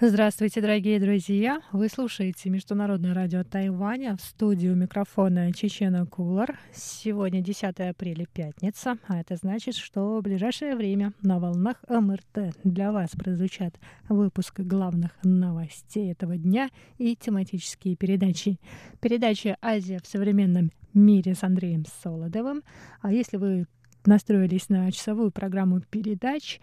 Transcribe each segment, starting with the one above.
Здравствуйте, дорогие друзья! Вы слушаете Международное радио Тайваня в студию микрофона Чечена Кулар. Сегодня 10 апреля, пятница, а это значит, что в ближайшее время на волнах МРТ для вас прозвучат выпуск главных новостей этого дня и тематические передачи. Передача «Азия в современном мире» с Андреем Солодовым. А если вы настроились на часовую программу передач,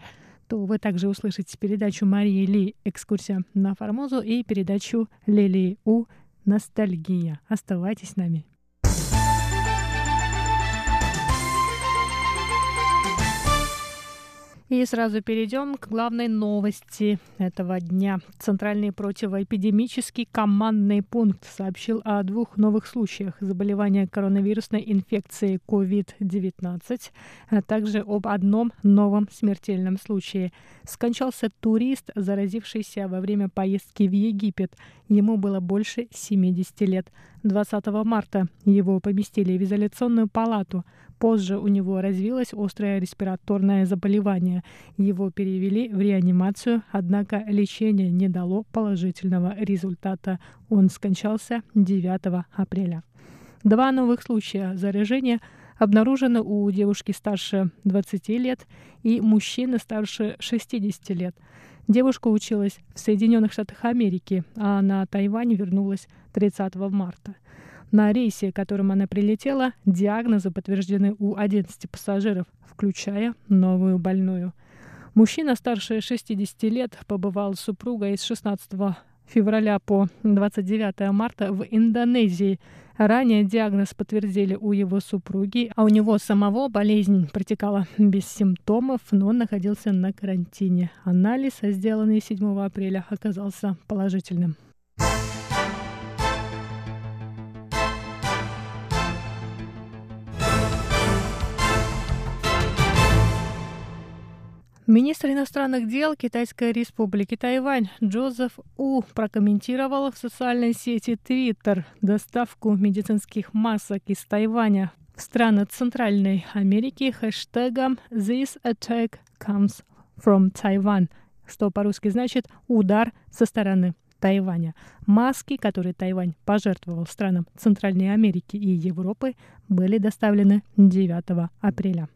то вы также услышите передачу Марии Ли «Экскурсия на Формозу» и передачу Лилии У «Ностальгия». Оставайтесь с нами. И сразу перейдем к главной новости этого дня. Центральный противоэпидемический командный пункт сообщил о двух новых случаях заболевания коронавирусной инфекцией COVID-19, а также об одном новом смертельном случае. Скончался турист, заразившийся во время поездки в Египет. Ему было больше 70 лет. 20 марта его поместили в изоляционную палату. Позже у него развилось острое респираторное заболевание. Его перевели в реанимацию, однако лечение не дало положительного результата. Он скончался 9 апреля. Два новых случая заражения обнаружены у девушки старше 20 лет и мужчины старше 60 лет. Девушка училась в Соединенных Штатах Америки, а на Тайвань вернулась 30 марта. На рейсе, которым она прилетела, диагнозы подтверждены у 11 пассажиров, включая новую больную. Мужчина старше 60 лет побывал с супругой с 16 февраля по 29 марта в Индонезии. Ранее диагноз подтвердили у его супруги, а у него самого болезнь протекала без симптомов, но он находился на карантине. Анализ, сделанный 7 апреля, оказался положительным. Министр иностранных дел Китайской республики Тайвань Джозеф У прокомментировал в социальной сети Twitter доставку медицинских масок из Тайваня в страны Центральной Америки хэштегом «This attack comes from Taiwan», что по-русски значит «удар со стороны Тайваня. Маски, которые Тайвань пожертвовал странам Центральной Америки и Европы, были доставлены 9 апреля.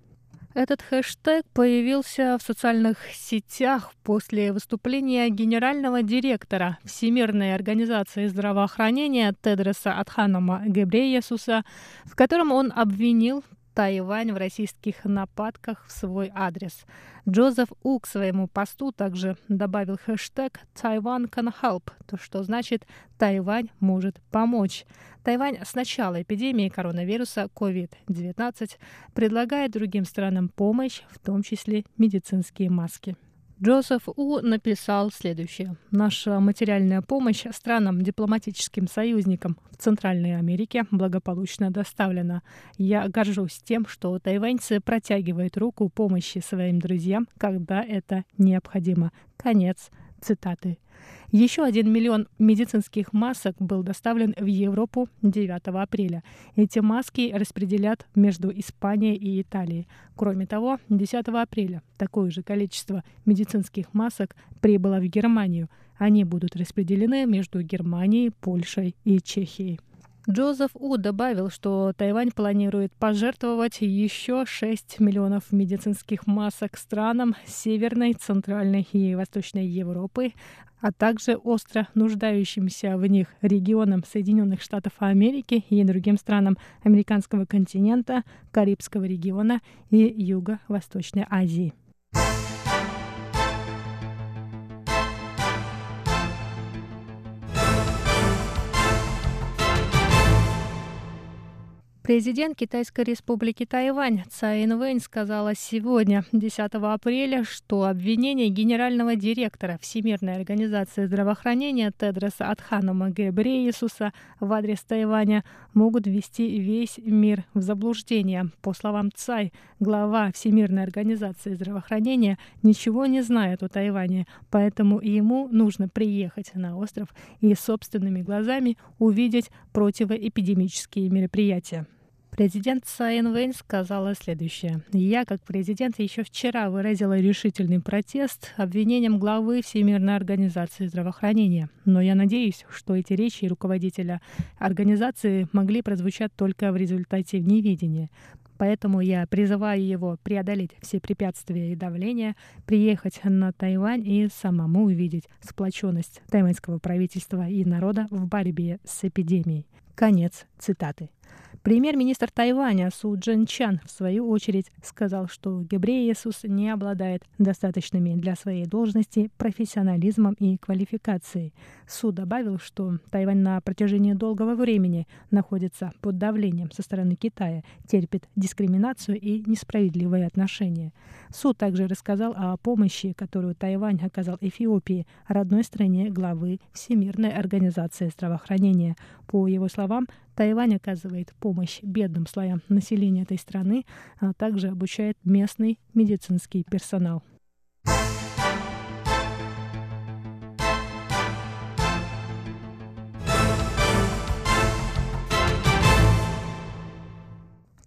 Этот хэштег появился в социальных сетях после выступления генерального директора Всемирной организации здравоохранения Тедроса Адханома Гебреесуса, в котором он обвинил Тайвань в российских нападках в свой адрес. Джозеф У к своему посту также добавил хэштег «Taiwan can help», то что значит «Тайвань может помочь». Тайвань с начала эпидемии коронавируса COVID-19 предлагает другим странам помощь, в том числе медицинские маски. Джозеф У написал следующее. Наша материальная помощь странам, дипломатическим союзникам в Центральной Америке благополучно доставлена. Я горжусь тем, что тайваньцы протягивают руку помощи своим друзьям, когда это необходимо. Конец цитаты. Еще один миллион медицинских масок был доставлен в Европу 9 апреля. Эти маски распределят между Испанией и Италией. Кроме того, 10 апреля такое же количество медицинских масок прибыло в Германию. Они будут распределены между Германией, Польшей и Чехией. Джозеф У добавил, что Тайвань планирует пожертвовать еще 6 миллионов медицинских масок странам Северной, Центральной и Восточной Европы, а также остро нуждающимся в них регионам Соединенных Штатов Америки и другим странам американского континента, Карибского региона и Юго-Восточной Азии. Президент Китайской республики Тайвань Цай Инвэнь сказала сегодня, 10 апреля, что обвинения генерального директора Всемирной организации здравоохранения Тедроса Адханома Гебреесуса в адрес Тайваня могут ввести весь мир в заблуждение. По словам Цай, глава Всемирной организации здравоохранения ничего не знает о Тайване, поэтому ему нужно приехать на остров и собственными глазами увидеть противоэпидемические мероприятия. Президент Сайн Вэнь сказала следующее. «Я, как президент, еще вчера выразила решительный протест обвинением главы Всемирной организации здравоохранения. Но я надеюсь, что эти речи руководителя организации могли прозвучать только в результате невидения. Поэтому я призываю его преодолеть все препятствия и давление, приехать на Тайвань и самому увидеть сплоченность тайваньского правительства и народа в борьбе с эпидемией. Конец цитаты. Премьер-министр Тайваня Су Джин Чан, в свою очередь, сказал, что Гебреесус не обладает достаточными для своей должности профессионализмом и квалификацией. Су добавил, что Тайвань на протяжении долгого времени находится под давлением со стороны Китая, терпит дискриминацию и несправедливые отношения. Су также рассказал о помощи, которую Тайвань оказал Эфиопии, родной стране главы Всемирной организации здравоохранения. По его словам, Тайвань оказывает помощь бедным слоям населения этой страны, а также обучает местный медицинский персонал.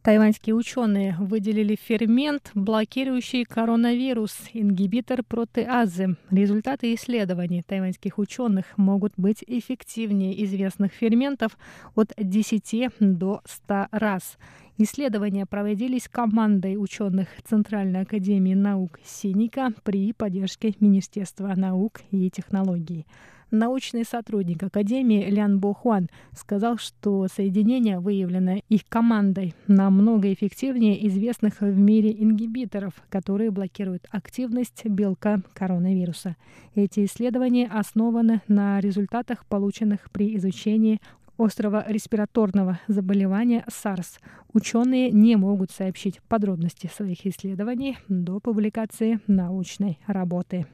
Тайваньские ученые выделили фермент, блокирующий коронавирус, ингибитор протеазы. Результаты исследований тайваньских ученых могут быть эффективнее известных ферментов от 10 до 100 раз. Исследования проводились командой ученых Центральной академии наук Синика при поддержке Министерства наук и технологий. Научный сотрудник Академии Лян Бохуан сказал, что соединение, выявленное их командой, намного эффективнее известных в мире ингибиторов, которые блокируют активность белка коронавируса. Эти исследования основаны на результатах, полученных при изучении острого респираторного заболевания SARS. Ученые не могут сообщить подробности своих исследований до публикации научной работы.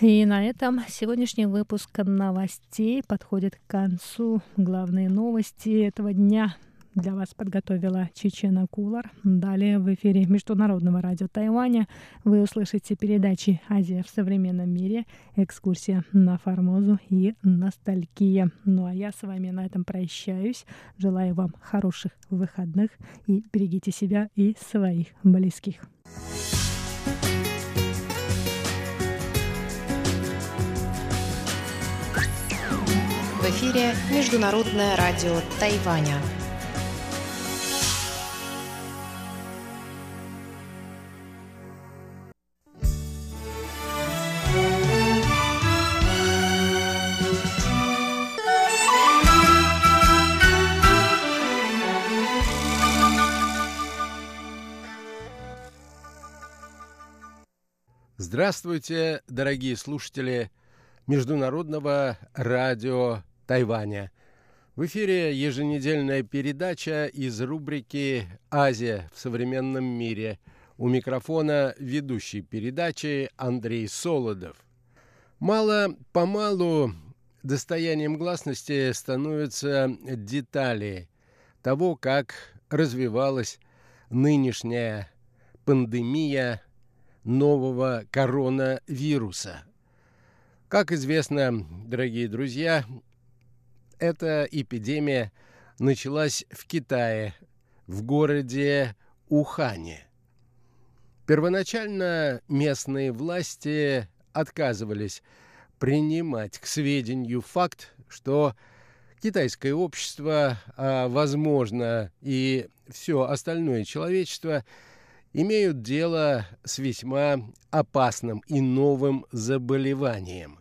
И на этом сегодняшний выпуск новостей подходит к концу. Главные новости этого дня для вас подготовила Чечена Кулар. Далее в эфире Международного радио Тайваня вы услышите передачи «Азия в современном мире», «Экскурсия на Формозу» и «Ностальгия». Ну а я с вами на этом прощаюсь. Желаю вам хороших выходных и берегите себя и своих близких. Эфире Международное радио Тайваня. Здравствуйте, дорогие слушатели Международного радио Тайваня. В эфире еженедельная передача из рубрики «Азия в современном мире». У микрофона ведущий передачи Андрей Солодов. Мало-помалу достоянием гласности становятся детали того, как развивалась нынешняя пандемия нового коронавируса. Как известно, дорогие друзья, эта эпидемия началась в Китае, в городе Ухане. Первоначально местные власти отказывались принимать к сведению факт, что китайское общество, а возможно и все остальное человечество, имеют дело с весьма опасным и новым заболеванием.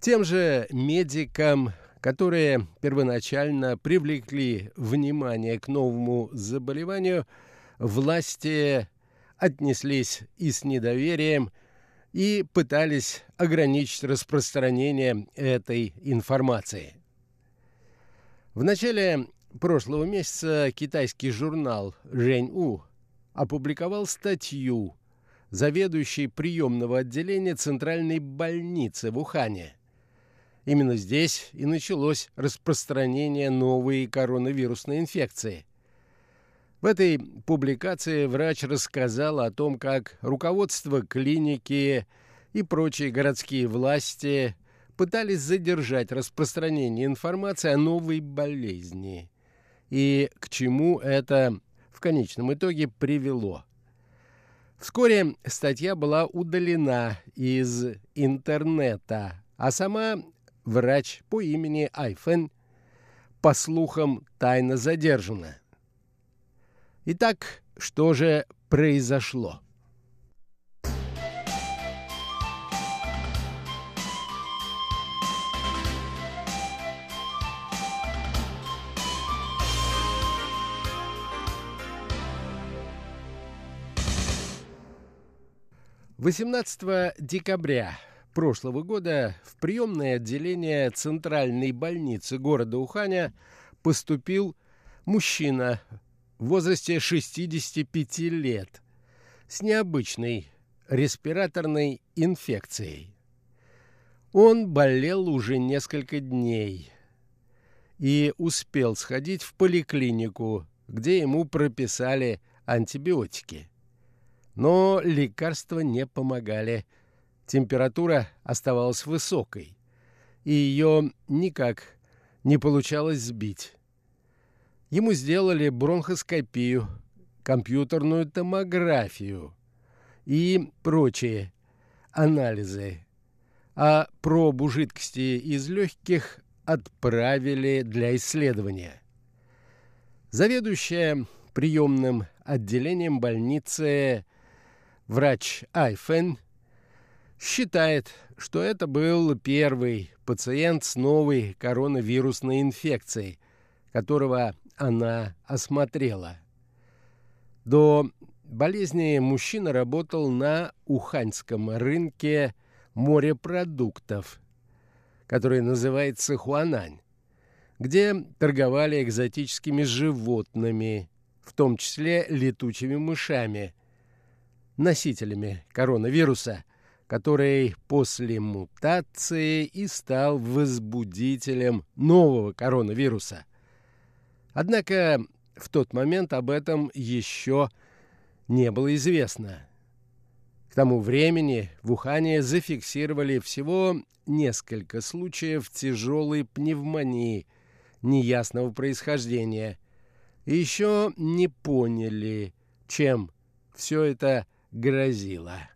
Тем же медикам которые первоначально привлекли внимание к новому заболеванию, власти отнеслись и с недоверием, и пытались ограничить распространение этой информации. В начале прошлого месяца китайский журнал «Жень-У» опубликовал статью заведующей приемного отделения Центральной больницы в Ухане. Именно здесь и началось распространение новой коронавирусной инфекции. В этой публикации врач рассказал о том, как руководство клиники и прочие городские власти пытались задержать распространение информации о новой болезни и к чему это в конечном итоге привело. Вскоре статья была удалена из интернета, а сама врач по имени Айфен, по слухам, тайно задержана. Итак, что же произошло? 18 декабря прошлого года в приемное отделение Центральной больницы города Уханя поступил мужчина в возрасте 65 лет с необычной респираторной инфекцией. Он болел уже несколько дней и успел сходить в поликлинику, где ему прописали антибиотики. Но лекарства не помогали. Температура оставалась высокой, и ее никак не получалось сбить. Ему сделали бронхоскопию, компьютерную томографию и прочие анализы, а пробу жидкости из легких отправили для исследования. Заведующая приемным отделением больницы врач Айфен считает, что это был первый пациент с новой коронавирусной инфекцией, которого она осмотрела. До болезни мужчина работал на уханьском рынке морепродуктов, который называется Хуанань, где торговали экзотическими животными, в том числе летучими мышами – носителями коронавируса, который после мутации и стал возбудителем нового коронавируса. Однако в тот момент об этом еще не было известно. К тому времени в Ухане зафиксировали всего несколько случаев тяжелой пневмонии неясного происхождения. Еще не поняли, чем все это грозило.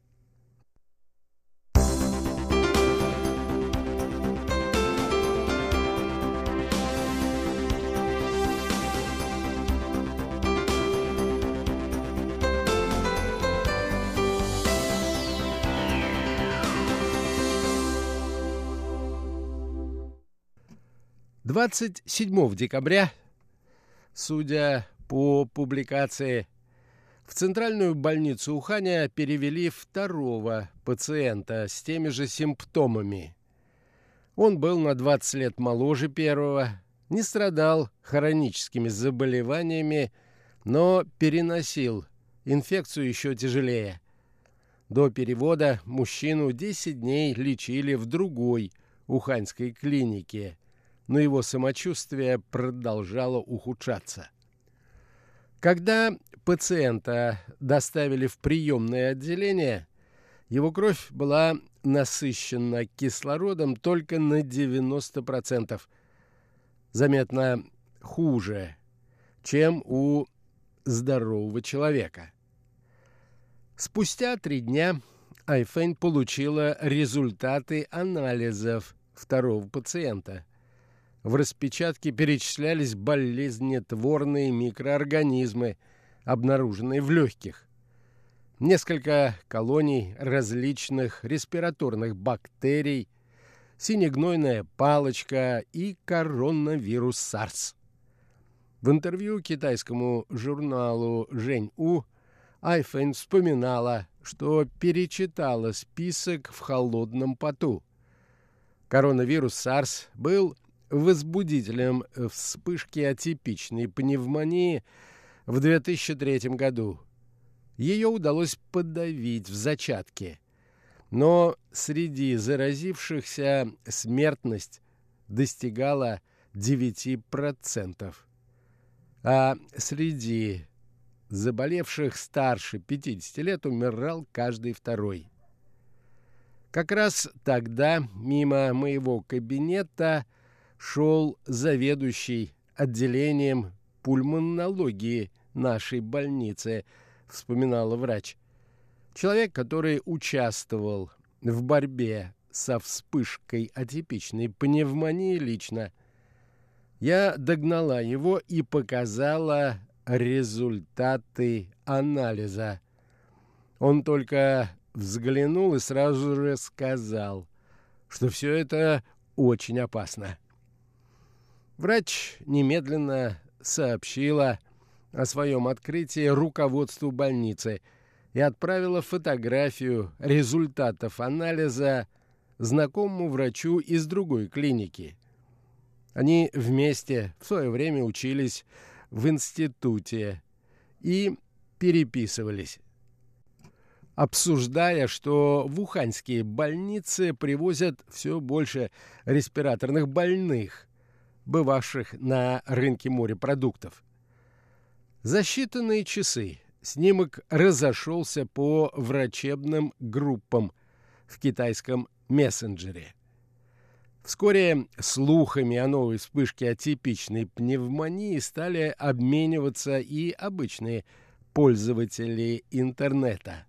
Двадцать седьмого декабря, судя по публикации в центральную больницу Уханя перевели второго пациента с теми же симптомами. Он был на 20 лет моложе первого, не страдал хроническими заболеваниями, но переносил инфекцию еще тяжелее. До перевода мужчину 10 дней лечили в другой уханьской клинике, но его самочувствие продолжало ухудшаться. Когда пациента доставили в приемное отделение, его кровь была насыщена кислородом только на 90%, заметно хуже, чем у здорового человека. Спустя три дня Айфэнь получила результаты анализов второго пациента – в распечатке перечислялись болезнетворные микроорганизмы, обнаруженные в легких. Несколько колоний различных респираторных бактерий, синегнойная палочка и коронавирус SARS. В интервью китайскому журналу «Жень-У» Айфен вспоминала, что перечитала список в холодном поту. Коронавирус SARS был возбудителем вспышки атипичной пневмонии в 2003 году. Ее удалось подавить в зачатке. Но среди заразившихся смертность достигала 9%. А среди заболевших старше 50 лет умирал каждый второй. Как раз тогда мимо моего кабинета шел заведующий отделением пульмонологии нашей больницы, вспоминала врач. Человек, который участвовал в борьбе со вспышкой атипичной пневмонии лично. Я догнала его и показала результаты анализа. Он только взглянул и сразу же сказал, что все это очень опасно. Врач немедленно сообщила о своем открытии руководству больницы и отправила фотографию результатов анализа знакомому врачу из другой клиники. Они вместе в свое время учились в институте и переписывались обсуждая, что в уханьские больницы привозят все больше респираторных больных, бывавших на рынке морепродуктов. За считанные часы снимок разошелся по врачебным группам в китайском мессенджере. Вскоре слухами о новой вспышке атипичной пневмонии стали обмениваться и обычные пользователи интернета.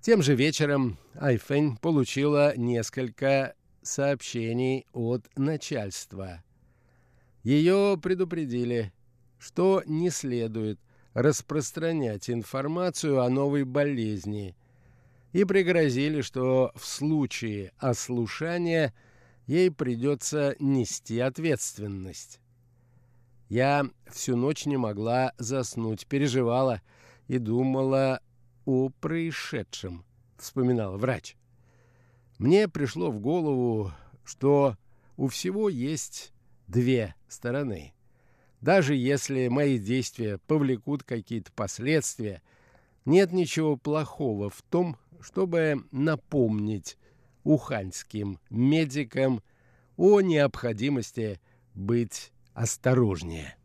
Тем же вечером Айфэнь получила несколько сообщений от начальства. Ее предупредили, что не следует распространять информацию о новой болезни и пригрозили, что в случае ослушания ей придется нести ответственность. Я всю ночь не могла заснуть, переживала и думала о происшедшем, вспоминал врач. Мне пришло в голову, что у всего есть две стороны. Даже если мои действия повлекут какие-то последствия, нет ничего плохого в том, чтобы напомнить уханьским медикам о необходимости быть осторожнее.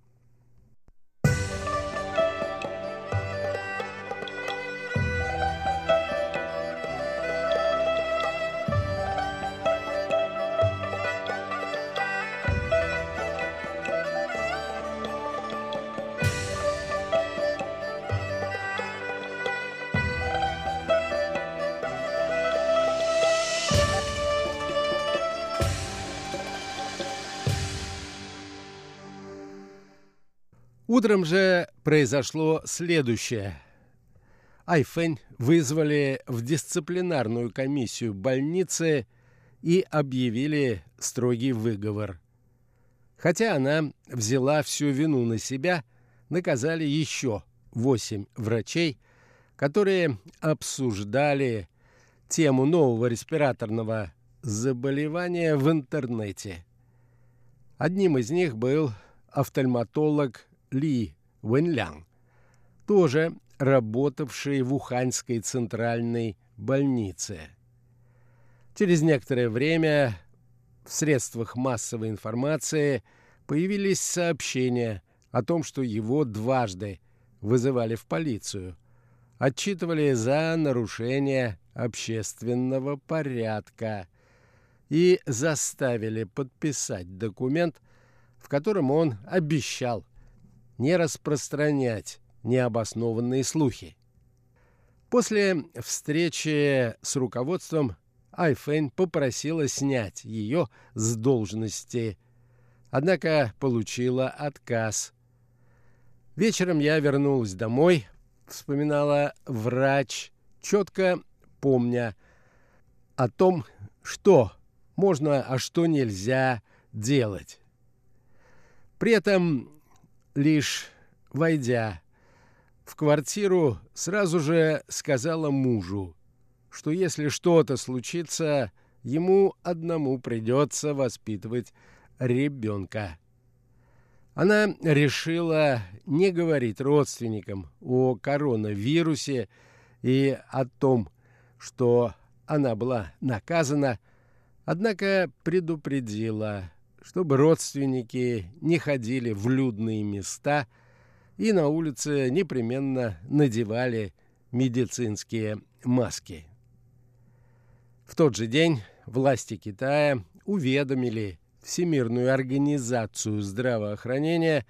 Утром же произошло следующее. Айфэнь вызвали в дисциплинарную комиссию больницы и объявили строгий выговор. Хотя она взяла всю вину на себя, наказали еще восемь врачей, которые обсуждали тему нового респираторного заболевания в интернете. Одним из них был офтальматолог ли Вэньлян, тоже работавший в Уханьской центральной больнице. Через некоторое время в средствах массовой информации появились сообщения о том, что его дважды вызывали в полицию, отчитывали за нарушение общественного порядка и заставили подписать документ, в котором он обещал не распространять необоснованные слухи. После встречи с руководством Айфэнь попросила снять ее с должности, однако получила отказ. Вечером я вернулась домой, вспоминала врач, четко помня о том, что можно, а что нельзя делать. При этом Лишь войдя в квартиру, сразу же сказала мужу, что если что-то случится, ему одному придется воспитывать ребенка. Она решила не говорить родственникам о коронавирусе и о том, что она была наказана, однако предупредила, чтобы родственники не ходили в людные места и на улице непременно надевали медицинские маски. В тот же день власти Китая уведомили Всемирную организацию здравоохранения,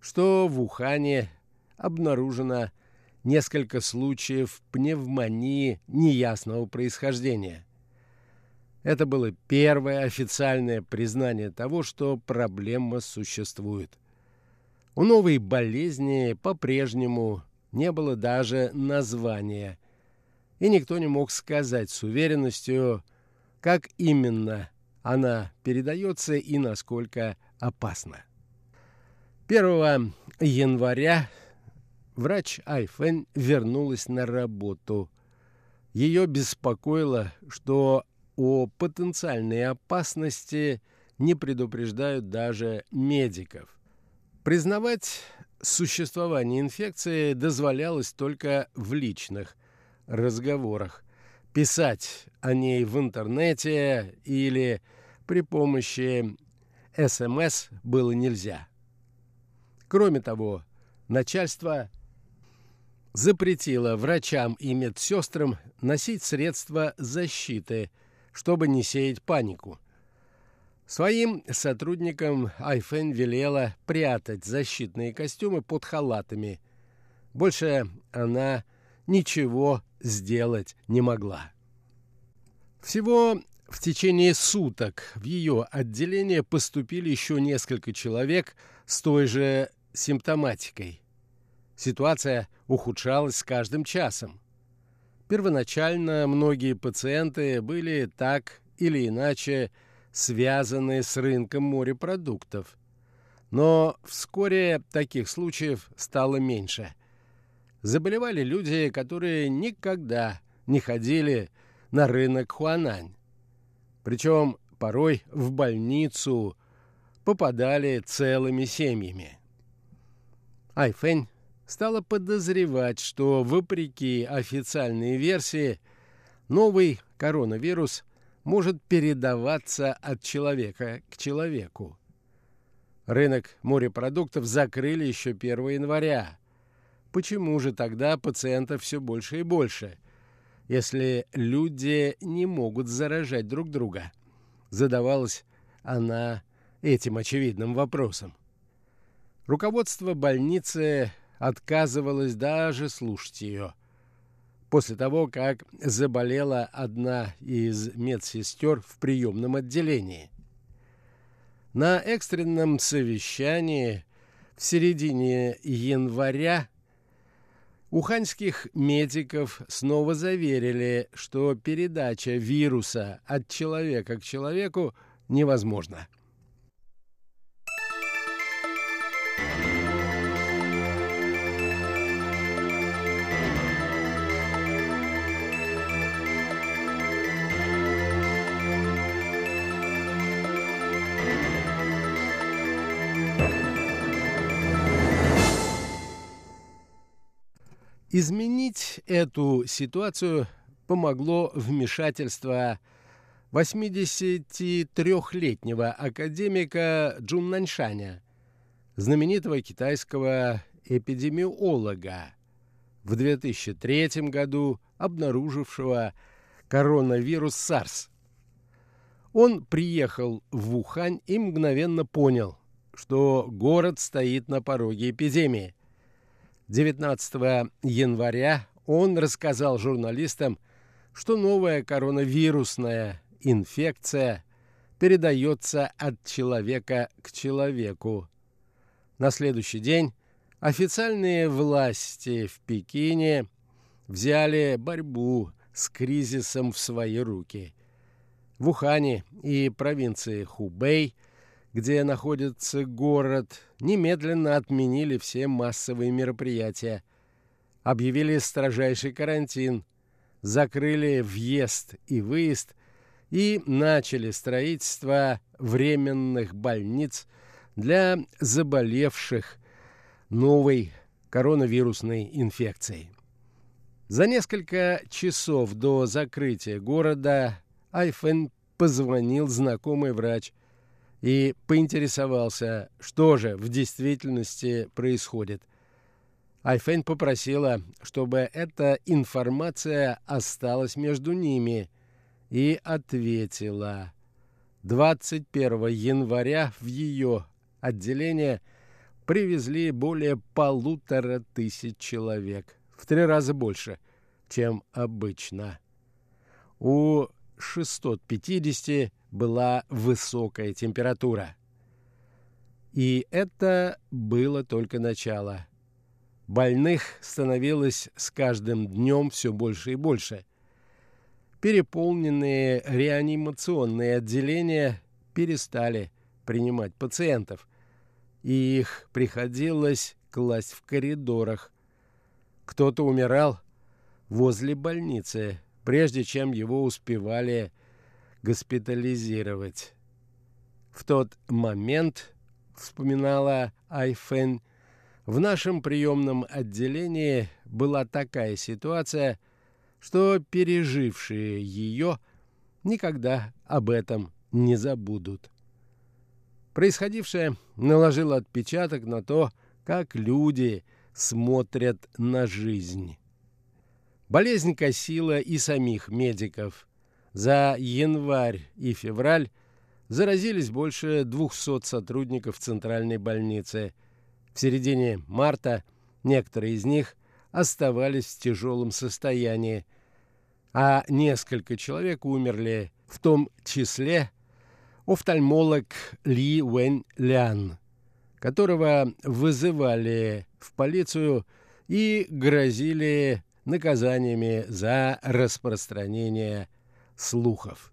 что в Ухане обнаружено несколько случаев пневмонии неясного происхождения. Это было первое официальное признание того, что проблема существует. У новой болезни по-прежнему не было даже названия, и никто не мог сказать с уверенностью, как именно она передается и насколько опасна. 1 января врач Айфен вернулась на работу. Ее беспокоило, что о потенциальной опасности не предупреждают даже медиков. Признавать существование инфекции дозволялось только в личных разговорах писать о ней в интернете или при помощи СМС было нельзя. Кроме того, начальство запретило врачам и медсестрам носить средства защиты, чтобы не сеять панику. Своим сотрудникам Айфен велела прятать защитные костюмы под халатами. Больше она ничего сделать не могла. Всего в течение суток в ее отделение поступили еще несколько человек с той же симптоматикой. Ситуация ухудшалась с каждым часом. Первоначально многие пациенты были так или иначе связаны с рынком морепродуктов. Но вскоре таких случаев стало меньше – заболевали люди, которые никогда не ходили на рынок Хуанань. Причем порой в больницу попадали целыми семьями. Айфэнь стала подозревать, что, вопреки официальной версии, новый коронавирус может передаваться от человека к человеку. Рынок морепродуктов закрыли еще 1 января, Почему же тогда пациентов все больше и больше, если люди не могут заражать друг друга? Задавалась она этим очевидным вопросом. Руководство больницы отказывалось даже слушать ее. После того, как заболела одна из медсестер в приемном отделении. На экстренном совещании в середине января Уханьских медиков снова заверили, что передача вируса от человека к человеку невозможна. Изменить эту ситуацию помогло вмешательство 83-летнего академика Джун Наньшаня, знаменитого китайского эпидемиолога, в 2003 году обнаружившего коронавирус SARS. Он приехал в Ухань и мгновенно понял, что город стоит на пороге эпидемии – 19 января он рассказал журналистам, что новая коронавирусная инфекция передается от человека к человеку. На следующий день официальные власти в Пекине взяли борьбу с кризисом в свои руки. В Ухане и провинции Хубэй – где находится город, немедленно отменили все массовые мероприятия. объявили строжайший карантин, закрыли въезд и выезд и начали строительство временных больниц для заболевших новой коронавирусной инфекцией. За несколько часов до закрытия города Айфен позвонил знакомый врач и поинтересовался, что же в действительности происходит. Айфен попросила, чтобы эта информация осталась между ними, и ответила. 21 января в ее отделение привезли более полутора тысяч человек, в три раза больше, чем обычно. У 650 была высокая температура. И это было только начало. Больных становилось с каждым днем все больше и больше. Переполненные реанимационные отделения перестали принимать пациентов, и их приходилось класть в коридорах. Кто-то умирал возле больницы, прежде чем его успевали госпитализировать. В тот момент, вспоминала Айфен, в нашем приемном отделении была такая ситуация, что пережившие ее никогда об этом не забудут. Происходившее наложило отпечаток на то, как люди смотрят на жизнь. Болезнь косила и самих медиков. За январь и февраль заразились больше 200 сотрудников центральной больницы. В середине марта некоторые из них оставались в тяжелом состоянии, а несколько человек умерли, в том числе офтальмолог Ли Уэн Лян, которого вызывали в полицию и грозили наказаниями за распространение слухов.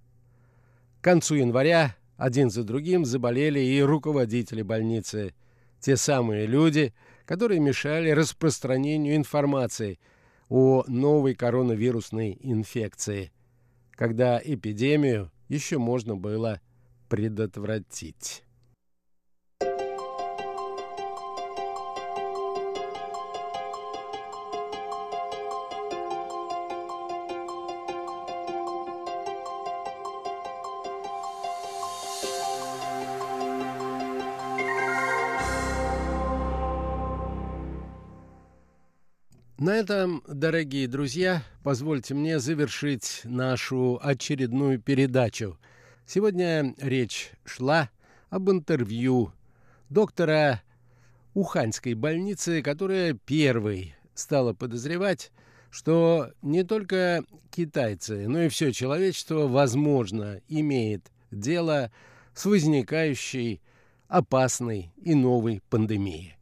К концу января один за другим заболели и руководители больницы, те самые люди, которые мешали распространению информации о новой коронавирусной инфекции, когда эпидемию еще можно было предотвратить. На этом, дорогие друзья, позвольте мне завершить нашу очередную передачу. Сегодня речь шла об интервью доктора Уханьской больницы, которая первой стала подозревать, что не только китайцы, но и все человечество, возможно, имеет дело с возникающей опасной и новой пандемией.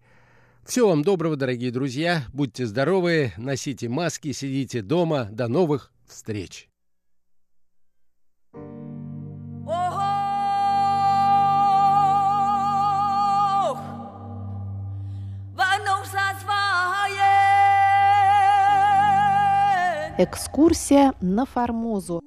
Всего вам доброго, дорогие друзья. Будьте здоровы, носите маски, сидите дома. До новых встреч. Экскурсия на Формозу.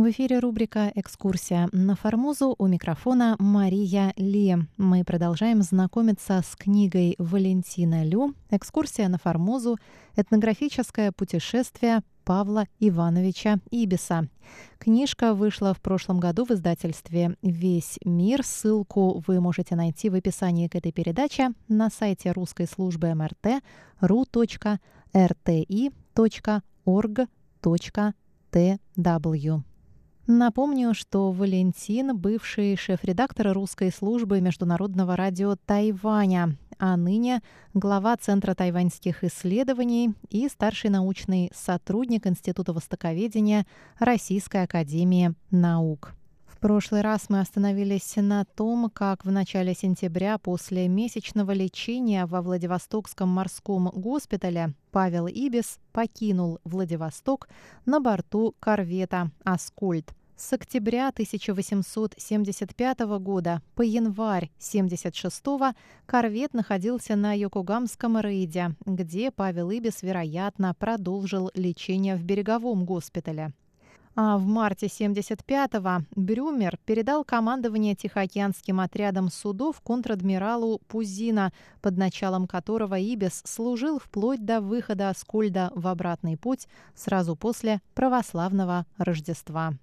В эфире рубрика «Экскурсия на Формозу» у микрофона Мария Ли. Мы продолжаем знакомиться с книгой Валентина Лю «Экскурсия на Формозу. Этнографическое путешествие Павла Ивановича Ибиса». Книжка вышла в прошлом году в издательстве «Весь мир». Ссылку вы можете найти в описании к этой передаче на сайте русской службы МРТ ru.rti.org.tw. Напомню, что Валентин – бывший шеф-редактор русской службы Международного радио Тайваня, а ныне глава Центра тайваньских исследований и старший научный сотрудник Института востоковедения Российской академии наук. В прошлый раз мы остановились на том, как в начале сентября после месячного лечения во Владивостокском морском госпитале Павел Ибис покинул Владивосток на борту корвета «Аскольд» С октября 1875 года по январь 1976 корвет находился на Йокогамском рейде, где Павел Ибис, вероятно, продолжил лечение в береговом госпитале. А в марте 75-го Брюмер передал командование Тихоокеанским отрядом судов контр-адмиралу Пузина, под началом которого Ибис служил вплоть до выхода Аскольда в обратный путь сразу после православного Рождества.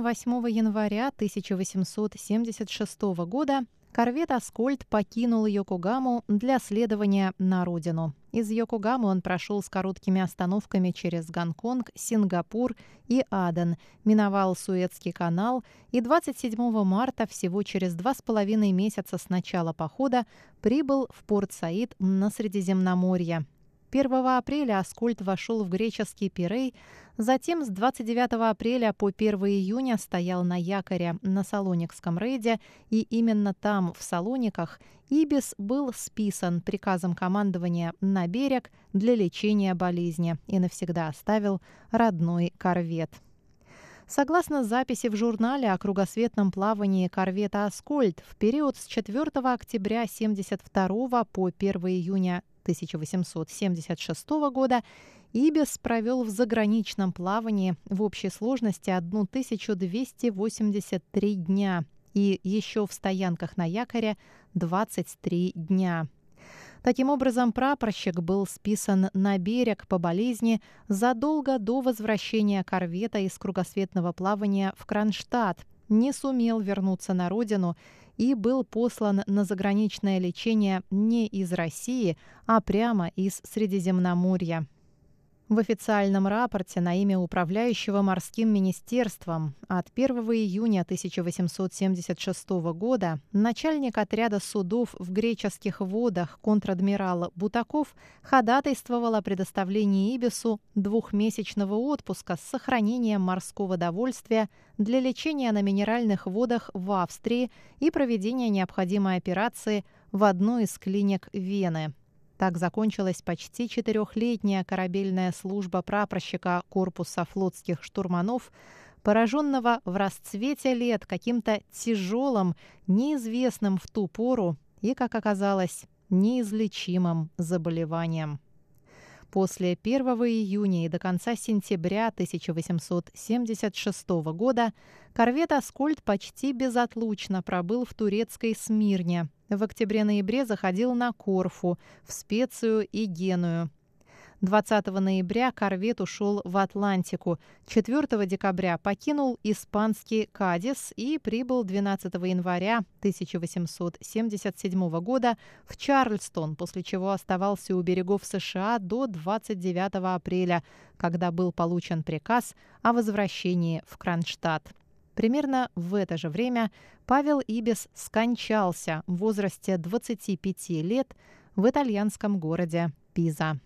Утром 8 января 1876 года корвет «Аскольд» покинул Йокогаму для следования на родину. Из Йокогамы он прошел с короткими остановками через Гонконг, Сингапур и Аден, миновал Суэцкий канал и 27 марта, всего через два с половиной месяца с начала похода, прибыл в Порт-Саид на Средиземноморье. 1 апреля Аскольд вошел в греческий Пирей, затем с 29 апреля по 1 июня стоял на якоре на Салоникском рейде, и именно там, в Салониках, Ибис был списан приказом командования на берег для лечения болезни и навсегда оставил родной корвет. Согласно записи в журнале о кругосветном плавании корвета «Аскольд», в период с 4 октября 1972 по 1 июня 1876 года Ибис провел в заграничном плавании в общей сложности 1283 дня и еще в стоянках на якоре 23 дня. Таким образом, прапорщик был списан на берег по болезни задолго до возвращения корвета из кругосветного плавания в Кронштадт, не сумел вернуться на родину и был послан на заграничное лечение не из России, а прямо из Средиземноморья. В официальном рапорте на имя управляющего морским министерством от 1 июня 1876 года начальник отряда судов в греческих водах контр-адмирал Бутаков ходатайствовал о предоставлении Ибису двухмесячного отпуска с сохранением морского довольствия для лечения на минеральных водах в Австрии и проведения необходимой операции в одной из клиник Вены. Так закончилась почти четырехлетняя корабельная служба прапорщика корпуса флотских штурманов, пораженного в расцвете лет каким-то тяжелым, неизвестным в ту пору и, как оказалось, неизлечимым заболеванием. После 1 июня и до конца сентября 1876 года корвет «Аскольд» почти безотлучно пробыл в турецкой Смирне – в октябре-ноябре заходил на Корфу, в Специю и Геную. 20 ноября корвет ушел в Атлантику. 4 декабря покинул испанский Кадис и прибыл 12 января 1877 года в Чарльстон, после чего оставался у берегов США до 29 апреля, когда был получен приказ о возвращении в Кронштадт. Примерно в это же время Павел Ибис скончался в возрасте 25 лет в итальянском городе Пиза.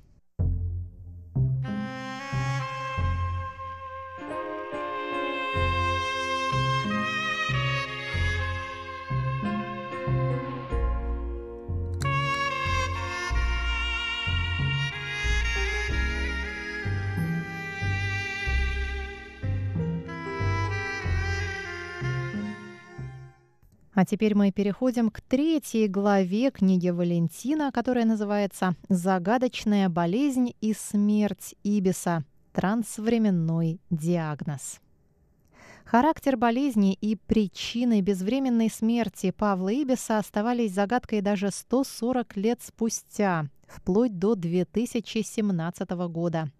А теперь мы переходим к третьей главе книги Валентина, которая называется «Загадочная болезнь и смерть Ибиса. Трансвременной диагноз». Характер болезни и причины безвременной смерти Павла Ибиса оставались загадкой даже 140 лет спустя, вплоть до 2017 года.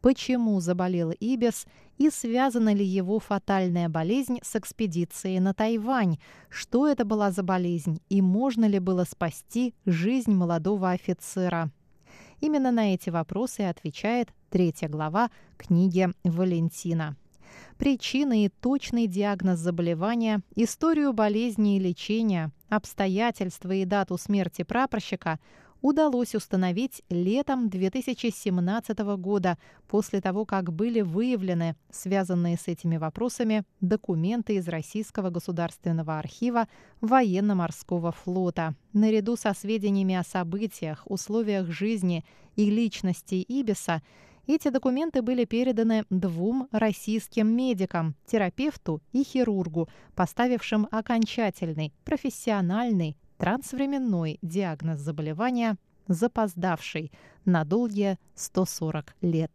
Почему заболел Ибис и связана ли его фатальная болезнь с экспедицией на Тайвань? Что это была за болезнь и можно ли было спасти жизнь молодого офицера? Именно на эти вопросы отвечает третья глава книги Валентина причины и точный диагноз заболевания, историю болезни и лечения, обстоятельства и дату смерти прапорщика удалось установить летом 2017 года, после того, как были выявлены связанные с этими вопросами документы из Российского государственного архива военно-морского флота. Наряду со сведениями о событиях, условиях жизни и личности Ибиса – эти документы были переданы двум российским медикам, терапевту и хирургу, поставившим окончательный, профессиональный, трансвременной диагноз заболевания, запоздавший на долгие 140 лет.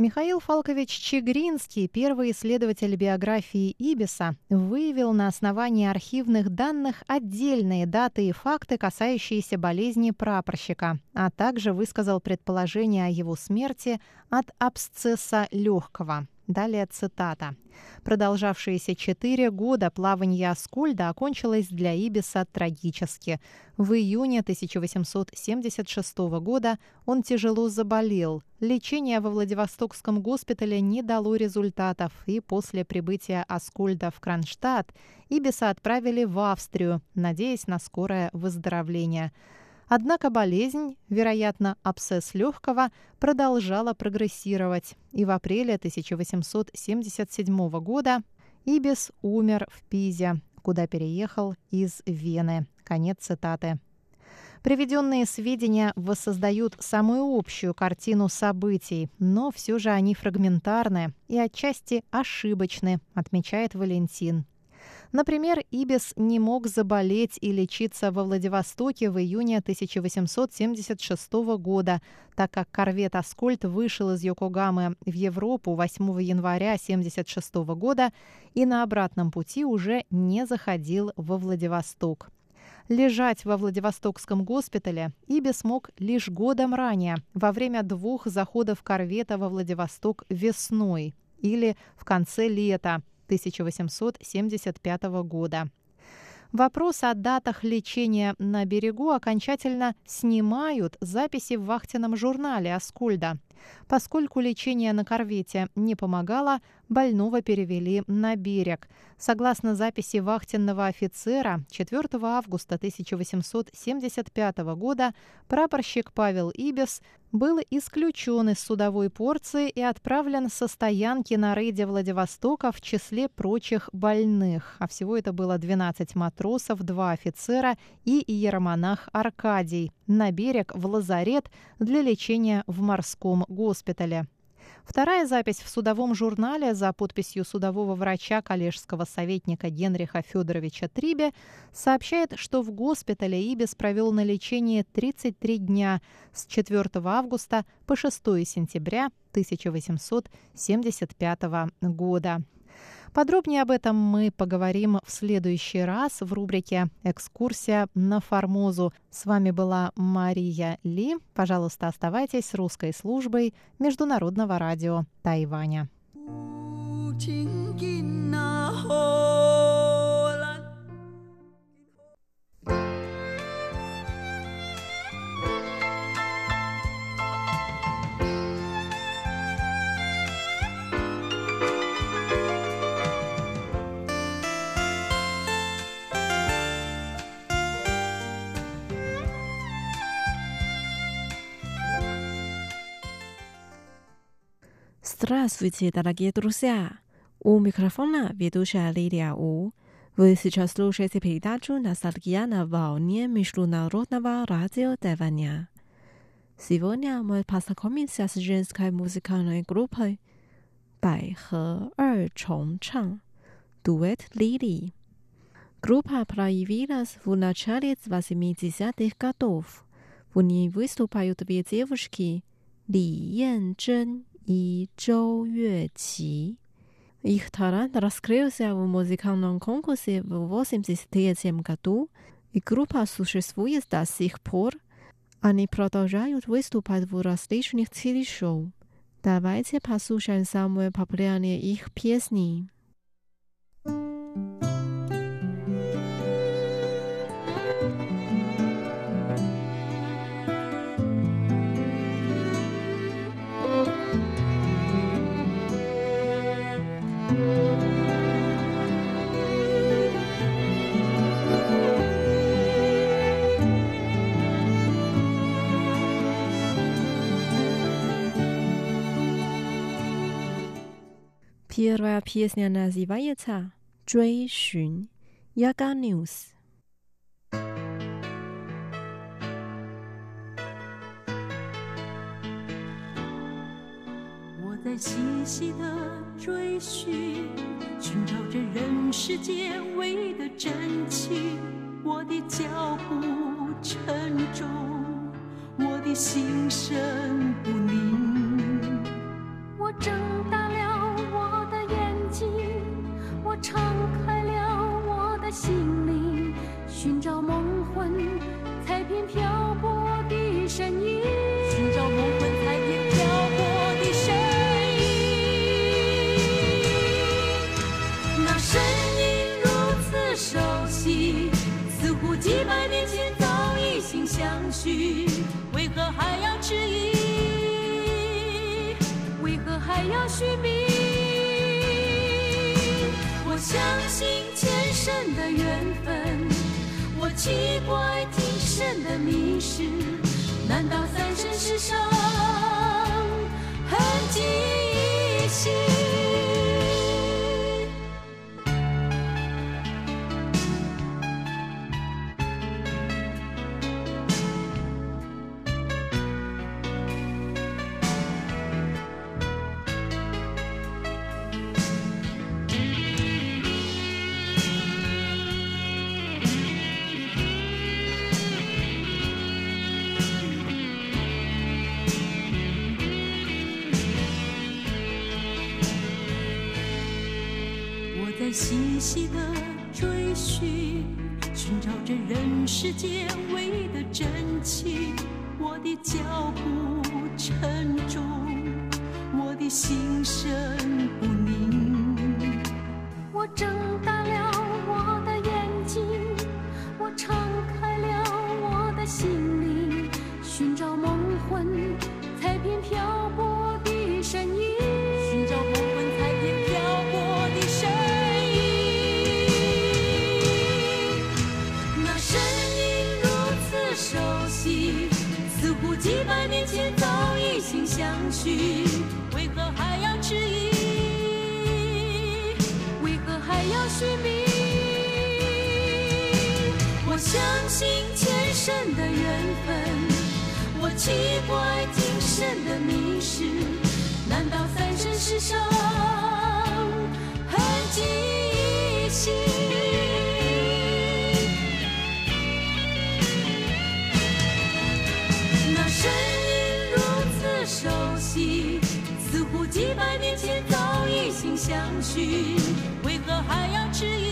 Михаил Фалкович Чегринский, первый исследователь биографии Ибиса, выявил на основании архивных данных отдельные даты и факты, касающиеся болезни прапорщика, а также высказал предположение о его смерти от абсцесса легкого. Далее цитата. Продолжавшиеся четыре года плавание Аскольда окончилось для Ибиса трагически. В июне 1876 года он тяжело заболел. Лечение во Владивостокском госпитале не дало результатов, и после прибытия Аскольда в Кронштадт Ибиса отправили в Австрию, надеясь на скорое выздоровление. Однако болезнь, вероятно, абсцесс легкого, продолжала прогрессировать, и в апреле 1877 года Ибис умер в Пизе, куда переехал из Вены. Конец цитаты. Приведенные сведения воссоздают самую общую картину событий, но все же они фрагментарны и отчасти ошибочны, отмечает Валентин. Например, Ибис не мог заболеть и лечиться во Владивостоке в июне 1876 года, так как корвет «Аскольд» вышел из Йокогамы в Европу 8 января 1976 года и на обратном пути уже не заходил во Владивосток. Лежать во Владивостокском госпитале Ибис мог лишь годом ранее, во время двух заходов корвета во Владивосток весной или в конце лета 1875 года. Вопрос о датах лечения на берегу окончательно снимают записи в вахтенном журнале Аскольда. Поскольку лечение на корвете не помогало, больного перевели на берег. Согласно записи вахтенного офицера, 4 августа 1875 года прапорщик Павел Ибис был исключен из судовой порции и отправлен со стоянки на рейде Владивостока в числе прочих больных. А всего это было 12 матросов, 2 офицера и иеромонах Аркадий на берег в лазарет для лечения в морском госпитале. Вторая запись в судовом журнале за подписью судового врача коллежского советника Генриха Федоровича Трибе сообщает, что в госпитале Ибис провел на лечении 33 дня с 4 августа по 6 сентября 1875 года. Подробнее об этом мы поговорим в следующий раз в рубрике «Экскурсия на Формозу». С вами была Мария Ли. Пожалуйста, оставайтесь с русской службой Международного радио Тайваня. Здравствуйте, дорогие друзья! У микрофона ведущая Лилия У. Вы сейчас слушаете передачу «Ностальгия на волне Международного радио Тайваня». Сегодня мы познакомимся с женской музыкальной группой «Байхэ Эр Чончан» дуэт «Лили». Группа проявилась в начале 80-х годов. В ней выступают две девушки Ли Янчжэн и Чжоу Юэqi. Их талант раскрылся в музыкальном конкурсе в 1983 году, и группа существует до сих пор. Они продолжают выступать в различных телешоу. Давайте послушаем самые популярные их песни. Pierwiastnia nazwajęta. 追寻，yaga news。我在细细的追寻，寻找着人世间唯一的真情。我的脚步沉重，我的心神不宁。我正。心灵，寻找梦魂彩片漂泊的身影。寻找梦魂彩片漂泊的身影。那声音如此熟悉，似乎几百年前早已心相许，为何还要迟疑？为何还要寻觅？我相信真的缘分，我奇怪今生的迷失，难道三生石上痕迹依稀？在细细的追寻，寻找着人世间唯一的真情。我的脚步沉重，我的心神不宁。我正信前生的缘分，我奇怪今生的迷失，难道三生石上痕迹依稀？那声音如此熟悉，似乎几百年前早已经相许，为何还要迟疑？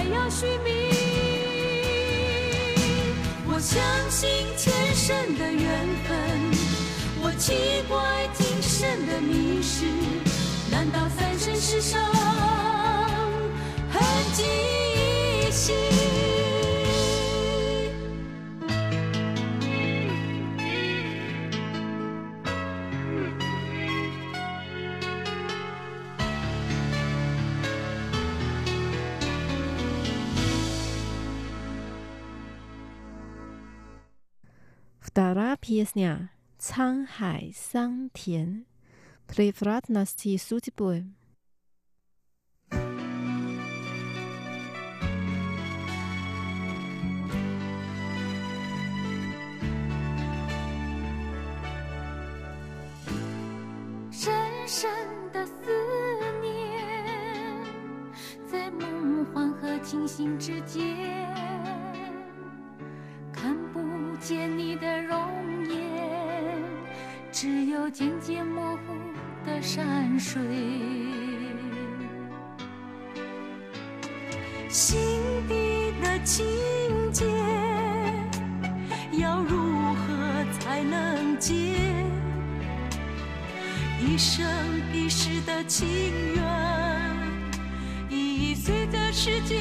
还要续命？我相信前生的缘分，我奇怪今生的迷失，难道三生石上 piesnia Changhai Sang Tian Privatnosti Sutipoe 深深的思念，在梦幻和清醒之间，看不见你的容。只有渐渐模糊的山水。心底的情结，要如何才能解？一生一世的情缘，已随着时间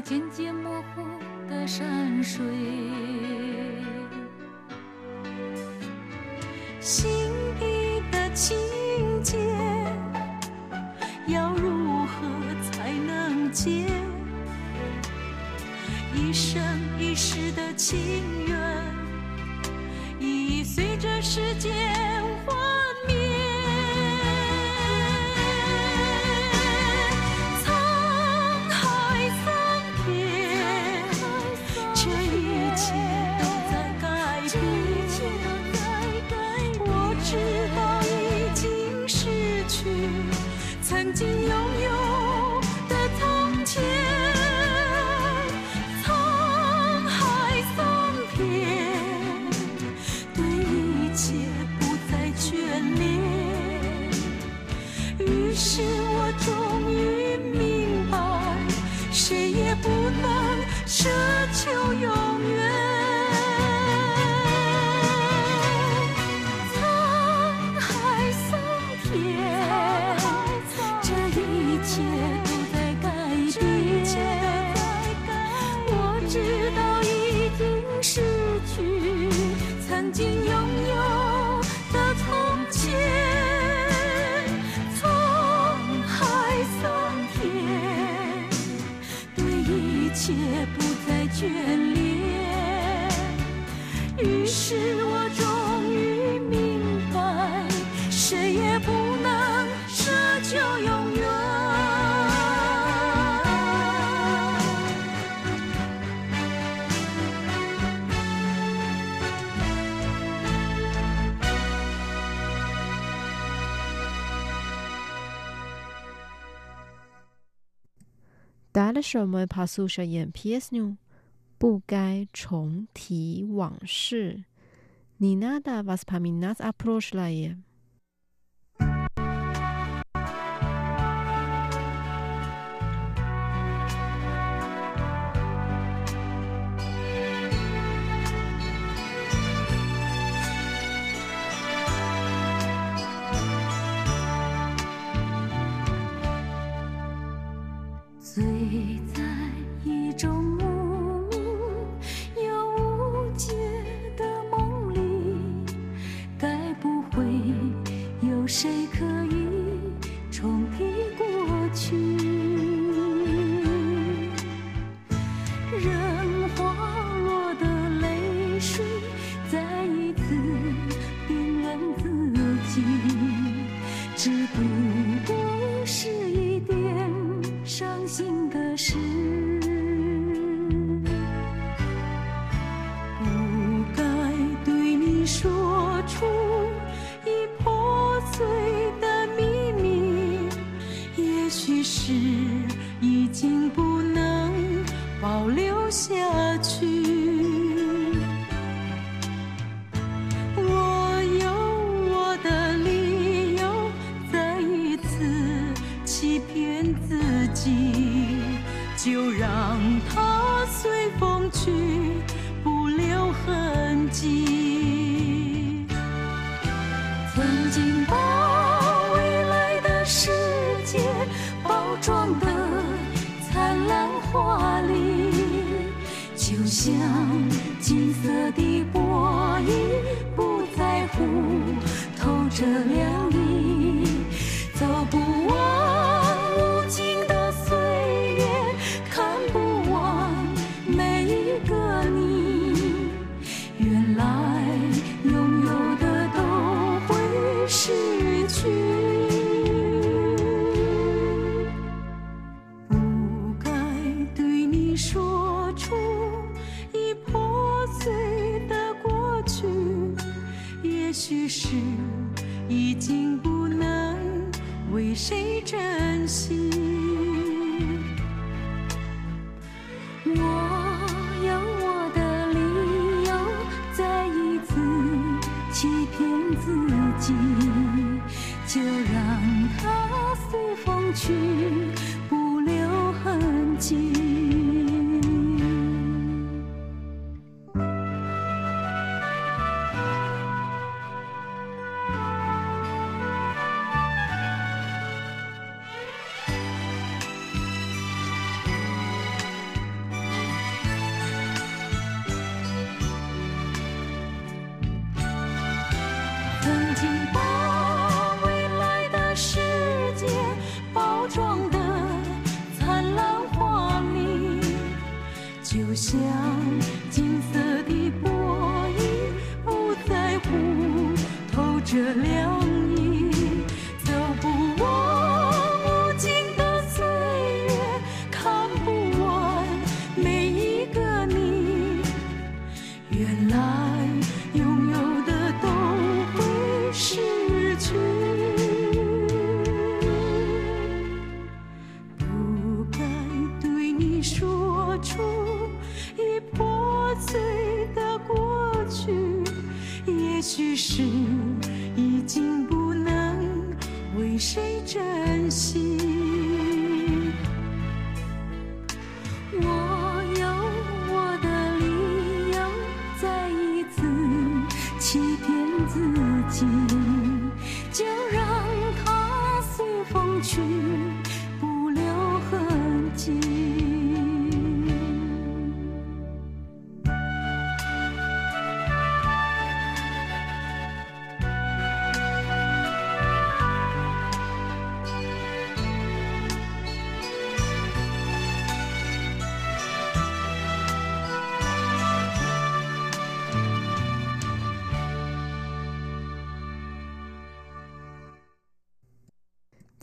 渐渐模糊的山水心底的情结要如何才能解？一生一世的情缘已随着时间曾经拥有的从前沧海桑田对一切不再眷恋。于是为什么怕宿舍演 ps 呢不该重提往事 nina da vaspamina aprosh lye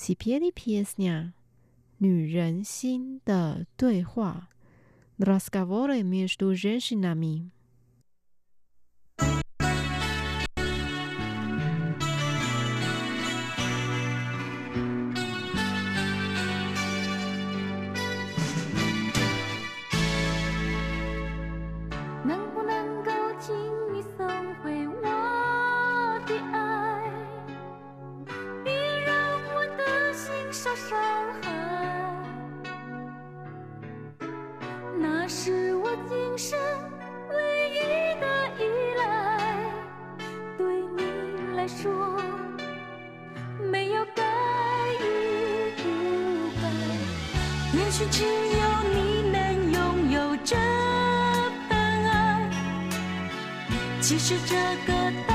几篇的 P.S. 呢女人心的对话 rascavore miyazdu jeshinami 也许只有你能拥有这份爱。即使这个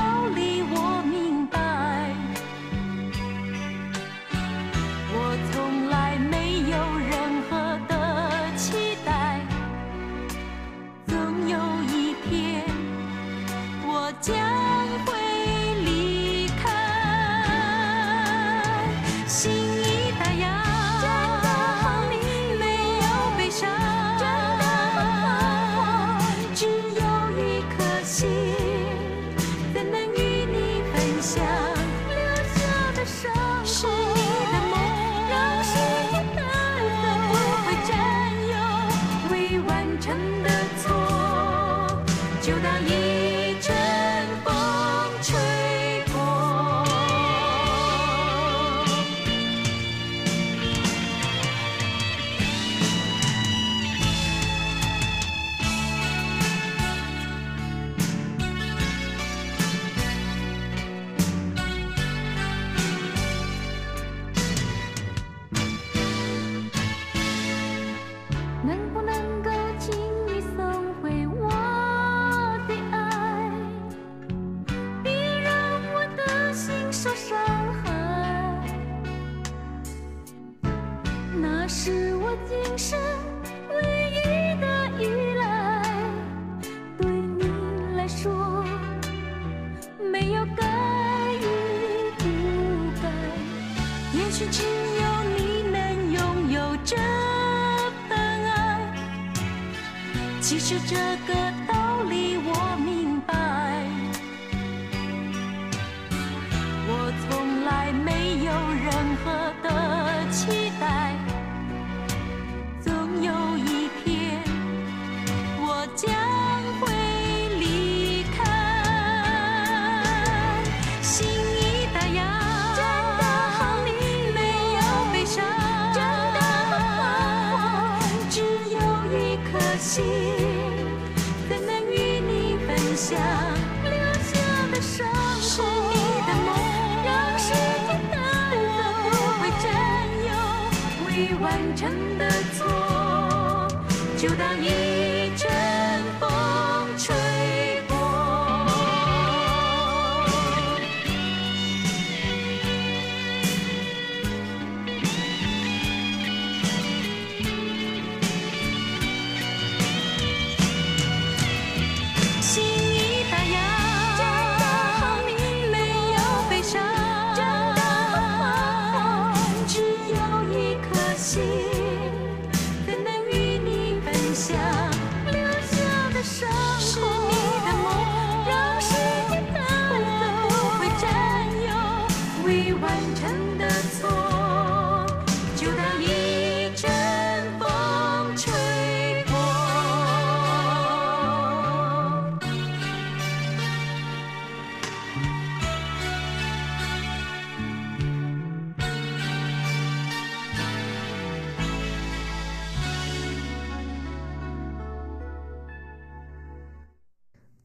今生唯一的依赖，对你来说没有该与不该，也许只有你能拥有这份爱。其实这个。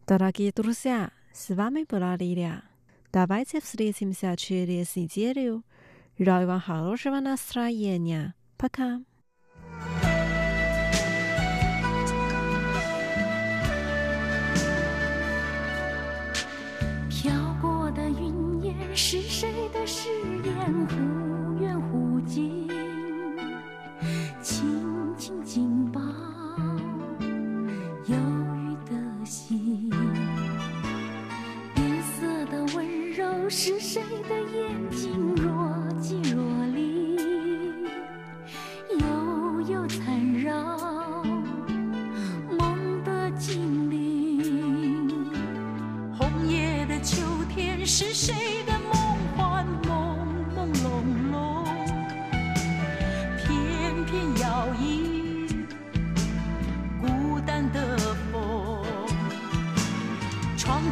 더라기뚜루세야스바메브라리랴 Давайте встретимся через неделю. Желаю вам хорошего настроения. Пока. 飘过的云烟是谁的誓言？ 谁的眼睛？若即若离，悠悠缠绕梦的精灵。红叶的秋天是谁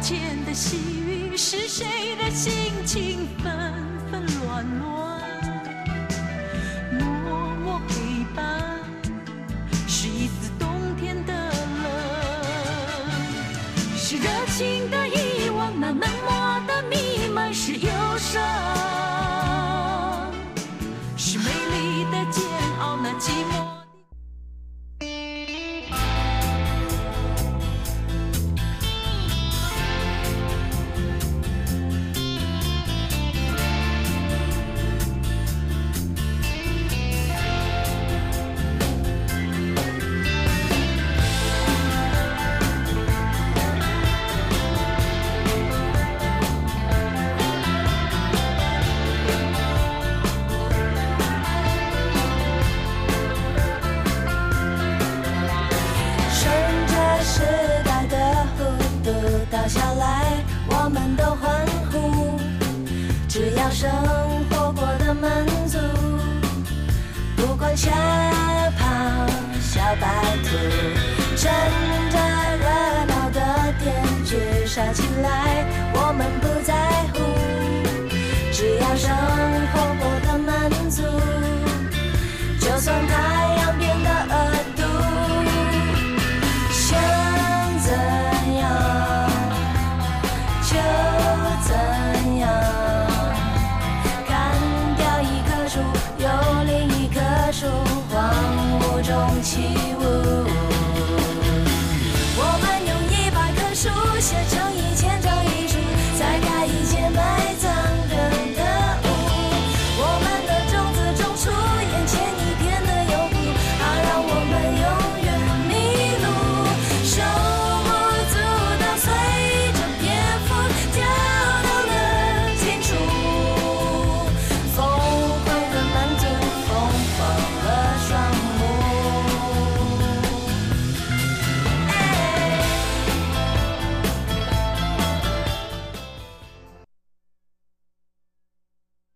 前的细雨是谁的心情？纷纷乱乱，默默陪伴，是一丝冬天的冷。是热情的遗忘，那冷漠的弥漫，是忧伤，